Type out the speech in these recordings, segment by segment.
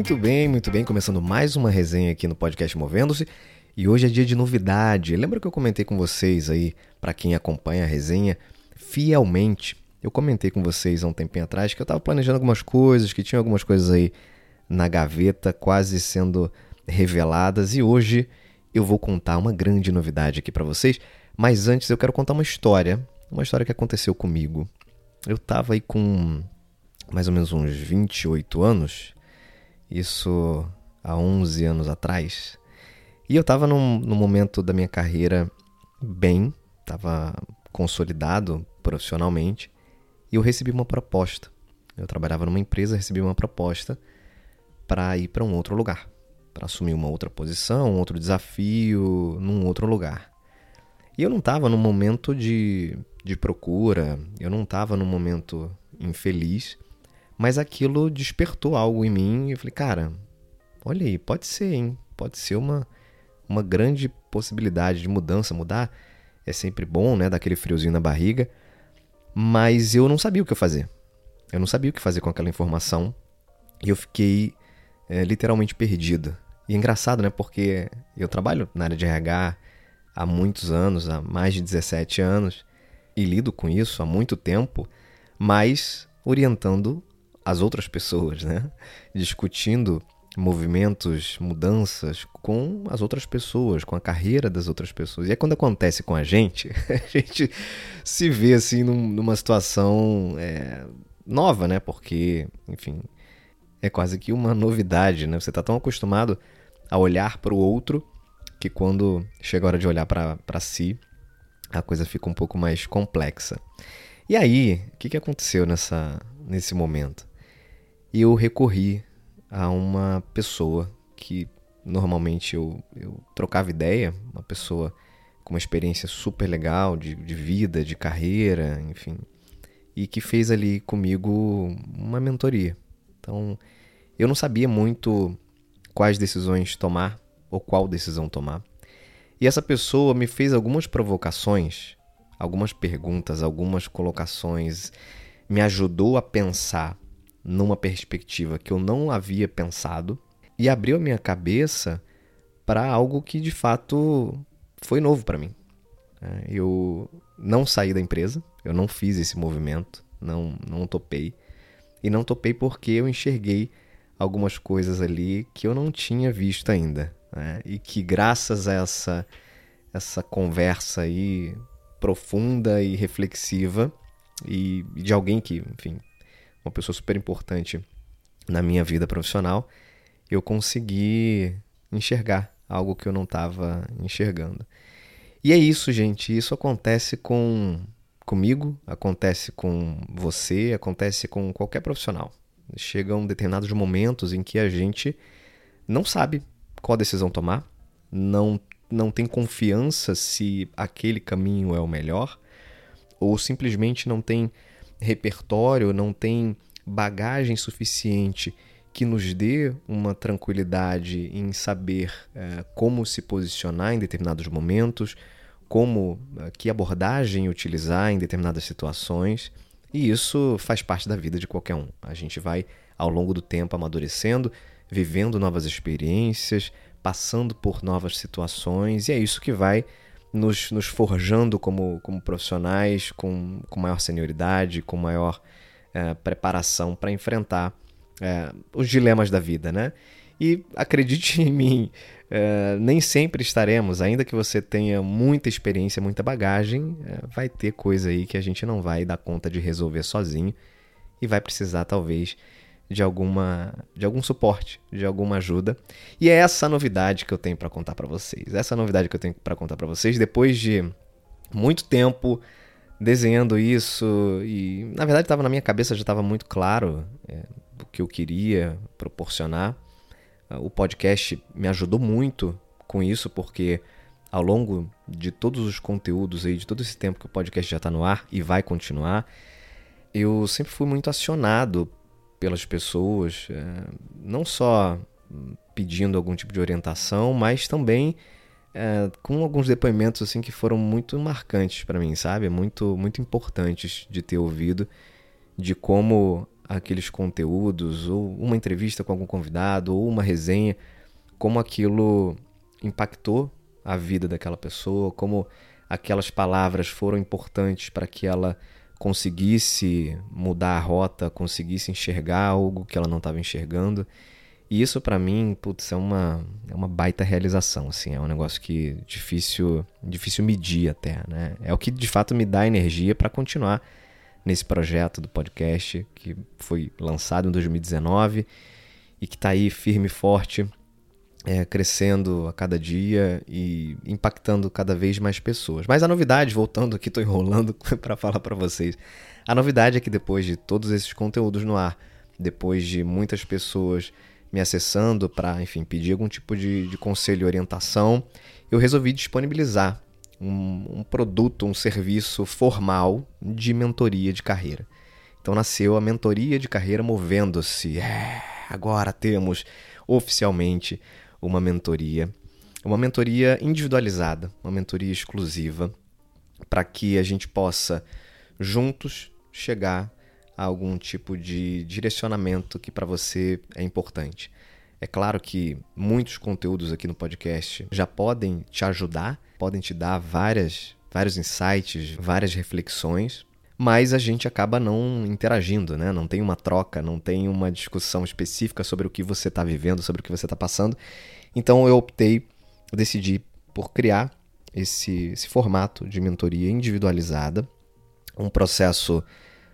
Muito bem, muito bem. Começando mais uma resenha aqui no podcast Movendo-se. E hoje é dia de novidade. Lembra que eu comentei com vocês aí, para quem acompanha a resenha fielmente? Eu comentei com vocês há um tempinho atrás que eu estava planejando algumas coisas, que tinha algumas coisas aí na gaveta quase sendo reveladas e hoje eu vou contar uma grande novidade aqui para vocês. Mas antes eu quero contar uma história, uma história que aconteceu comigo. Eu estava aí com mais ou menos uns 28 anos, isso há 11 anos atrás. E eu estava num, num momento da minha carreira bem, estava consolidado profissionalmente, e eu recebi uma proposta. Eu trabalhava numa empresa, recebi uma proposta para ir para um outro lugar, para assumir uma outra posição, um outro desafio, num outro lugar. E eu não estava num momento de, de procura, eu não estava num momento infeliz, mas aquilo despertou algo em mim e eu falei, cara, olha aí, pode ser, hein? Pode ser uma, uma grande possibilidade de mudança. Mudar é sempre bom, né? Daquele friozinho na barriga. Mas eu não sabia o que fazer. Eu não sabia o que fazer com aquela informação. E eu fiquei é, literalmente perdido. E é engraçado, né? Porque eu trabalho na área de RH há muitos anos, há mais de 17 anos, e lido com isso há muito tempo, mas orientando as outras pessoas, né? Discutindo movimentos, mudanças com as outras pessoas, com a carreira das outras pessoas. E é quando acontece com a gente, a gente se vê assim num, numa situação é, nova, né? Porque, enfim, é quase que uma novidade, né? Você está tão acostumado a olhar para o outro que quando chega a hora de olhar para si, a coisa fica um pouco mais complexa. E aí, o que, que aconteceu nessa, nesse momento? E eu recorri a uma pessoa que normalmente eu, eu trocava ideia, uma pessoa com uma experiência super legal de, de vida, de carreira, enfim, e que fez ali comigo uma mentoria. Então, eu não sabia muito quais decisões tomar ou qual decisão tomar. E essa pessoa me fez algumas provocações, algumas perguntas, algumas colocações, me ajudou a pensar numa perspectiva que eu não havia pensado e abriu a minha cabeça para algo que de fato foi novo para mim. É, eu não saí da empresa, eu não fiz esse movimento, não, não topei. E não topei porque eu enxerguei algumas coisas ali que eu não tinha visto ainda. Né? E que graças a essa, essa conversa aí profunda e reflexiva, e de alguém que, enfim, uma pessoa super importante na minha vida profissional, eu consegui enxergar algo que eu não estava enxergando. E é isso, gente. Isso acontece com comigo, acontece com você, acontece com qualquer profissional. Chegam determinados momentos em que a gente não sabe qual decisão tomar, não, não tem confiança se aquele caminho é o melhor, ou simplesmente não tem repertório, não tem bagagem suficiente que nos dê uma tranquilidade em saber é, como se posicionar em determinados momentos, como é, que abordagem utilizar em determinadas situações. E isso faz parte da vida de qualquer um. A gente vai ao longo do tempo amadurecendo, vivendo novas experiências, passando por novas situações, e é isso que vai nos, nos forjando como, como profissionais com, com maior senioridade, com maior é, preparação para enfrentar é, os dilemas da vida, né? E acredite em mim, é, nem sempre estaremos, ainda que você tenha muita experiência, muita bagagem, é, vai ter coisa aí que a gente não vai dar conta de resolver sozinho e vai precisar talvez de alguma de algum suporte, de alguma ajuda. E é essa novidade que eu tenho para contar para vocês. Essa novidade que eu tenho para contar para vocês depois de muito tempo desenhando isso e na verdade estava na minha cabeça já estava muito claro é, o que eu queria proporcionar. O podcast me ajudou muito com isso porque ao longo de todos os conteúdos aí, de todo esse tempo que o podcast já está no ar e vai continuar, eu sempre fui muito acionado pelas pessoas, é, não só pedindo algum tipo de orientação, mas também é, com alguns depoimentos assim que foram muito marcantes para mim, sabe? Muito muito importantes de ter ouvido de como aqueles conteúdos, ou uma entrevista com algum convidado, ou uma resenha, como aquilo impactou a vida daquela pessoa, como aquelas palavras foram importantes para que ela conseguisse mudar a rota, conseguisse enxergar algo que ela não estava enxergando. E isso para mim, putz, é uma, é uma baita realização, assim, é um negócio que difícil, difícil medir até, né? É o que de fato me dá energia para continuar nesse projeto do podcast que foi lançado em 2019 e que está aí firme e forte, é, crescendo a cada dia e impactando cada vez mais pessoas. Mas a novidade, voltando aqui, estou enrolando para falar para vocês, a novidade é que depois de todos esses conteúdos no ar, depois de muitas pessoas me acessando para, enfim, pedir algum tipo de, de conselho e orientação, eu resolvi disponibilizar um, um, produto, um serviço formal de mentoria de carreira. Então nasceu a mentoria de carreira movendo-se. É, agora temos oficialmente uma mentoria, uma mentoria individualizada, uma mentoria exclusiva, para que a gente possa juntos chegar algum tipo de direcionamento que para você é importante. É claro que muitos conteúdos aqui no podcast já podem te ajudar, podem te dar várias, vários insights, várias reflexões, mas a gente acaba não interagindo, né? Não tem uma troca, não tem uma discussão específica sobre o que você está vivendo, sobre o que você está passando. Então eu optei, eu decidi por criar esse, esse formato de mentoria individualizada, um processo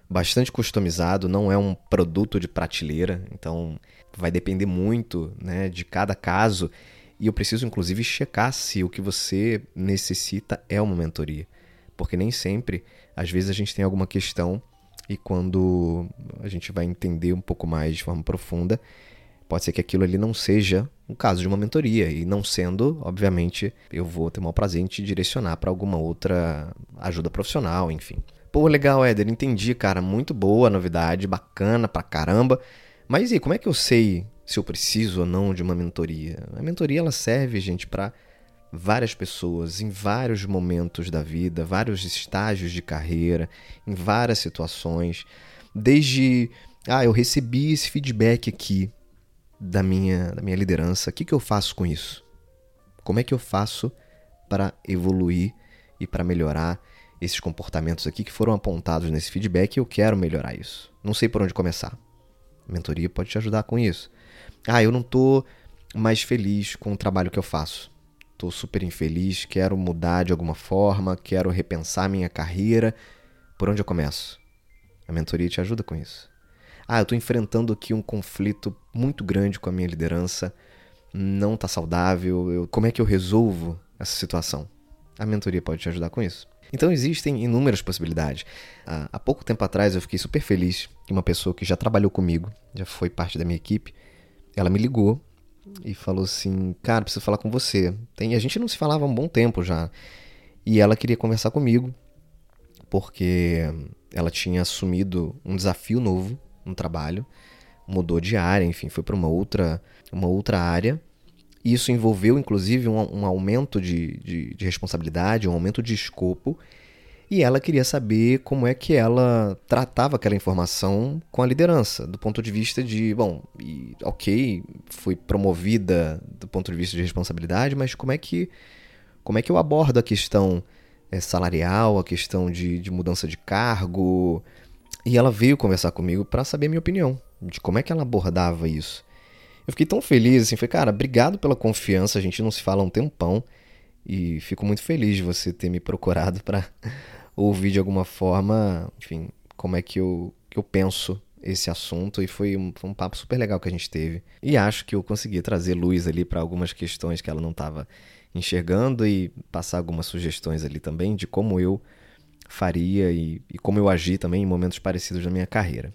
bastante customizado, não é um produto de prateleira, então vai depender muito né, de cada caso. E eu preciso, inclusive, checar se o que você necessita é uma mentoria. Porque nem sempre, às vezes, a gente tem alguma questão e quando a gente vai entender um pouco mais de forma profunda, pode ser que aquilo ali não seja um caso de uma mentoria. E não sendo, obviamente, eu vou ter o maior prazer em te direcionar para alguma outra ajuda profissional, enfim. Pô, legal, Éder, entendi, cara. Muito boa novidade, bacana pra caramba. Mas e como é que eu sei se eu preciso ou não de uma mentoria? A mentoria ela serve, gente, para várias pessoas em vários momentos da vida, vários estágios de carreira, em várias situações. Desde, ah, eu recebi esse feedback aqui da minha, da minha liderança, o que, que eu faço com isso? Como é que eu faço para evoluir e para melhorar? esses comportamentos aqui que foram apontados nesse feedback e eu quero melhorar isso. Não sei por onde começar. A mentoria pode te ajudar com isso. Ah, eu não estou mais feliz com o trabalho que eu faço. Estou super infeliz, quero mudar de alguma forma, quero repensar minha carreira. Por onde eu começo? A mentoria te ajuda com isso. Ah, eu estou enfrentando aqui um conflito muito grande com a minha liderança, não está saudável. Eu, como é que eu resolvo essa situação? A mentoria pode te ajudar com isso. Então existem inúmeras possibilidades. Há pouco tempo atrás eu fiquei super feliz que uma pessoa que já trabalhou comigo, já foi parte da minha equipe, ela me ligou e falou assim: Cara, preciso falar com você. Tem, a gente não se falava há um bom tempo já. E ela queria conversar comigo porque ela tinha assumido um desafio novo no trabalho, mudou de área, enfim, foi para uma outra, uma outra área isso envolveu, inclusive, um, um aumento de, de, de, responsabilidade, um aumento de escopo. E ela queria saber como é que ela tratava aquela informação com a liderança, do ponto de vista de, bom, e, ok, foi promovida do ponto de vista de responsabilidade, mas como é que, como é que eu abordo a questão é, salarial, a questão de, de mudança de cargo? E ela veio conversar comigo para saber a minha opinião de como é que ela abordava isso. Eu fiquei tão feliz, assim, foi, cara, obrigado pela confiança, a gente não se fala há um tempão e fico muito feliz de você ter me procurado para ouvir de alguma forma, enfim, como é que eu, que eu penso esse assunto e foi um, foi um papo super legal que a gente teve. E acho que eu consegui trazer luz ali para algumas questões que ela não estava enxergando e passar algumas sugestões ali também de como eu faria e, e como eu agi também em momentos parecidos na minha carreira.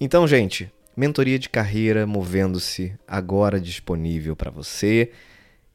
Então, gente, Mentoria de carreira movendo-se agora disponível para você.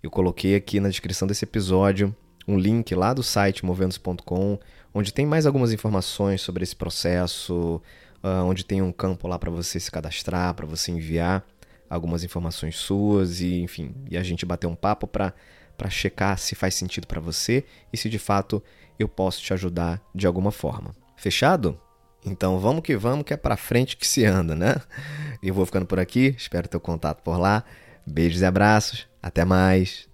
Eu coloquei aqui na descrição desse episódio um link lá do site movendos.com, onde tem mais algumas informações sobre esse processo, uh, onde tem um campo lá para você se cadastrar, para você enviar algumas informações suas e, enfim, e a gente bater um papo para para checar se faz sentido para você e se de fato eu posso te ajudar de alguma forma. Fechado? Então vamos que vamos, que é para frente que se anda, né? Eu vou ficando por aqui, espero ter contato por lá. Beijos e abraços, até mais.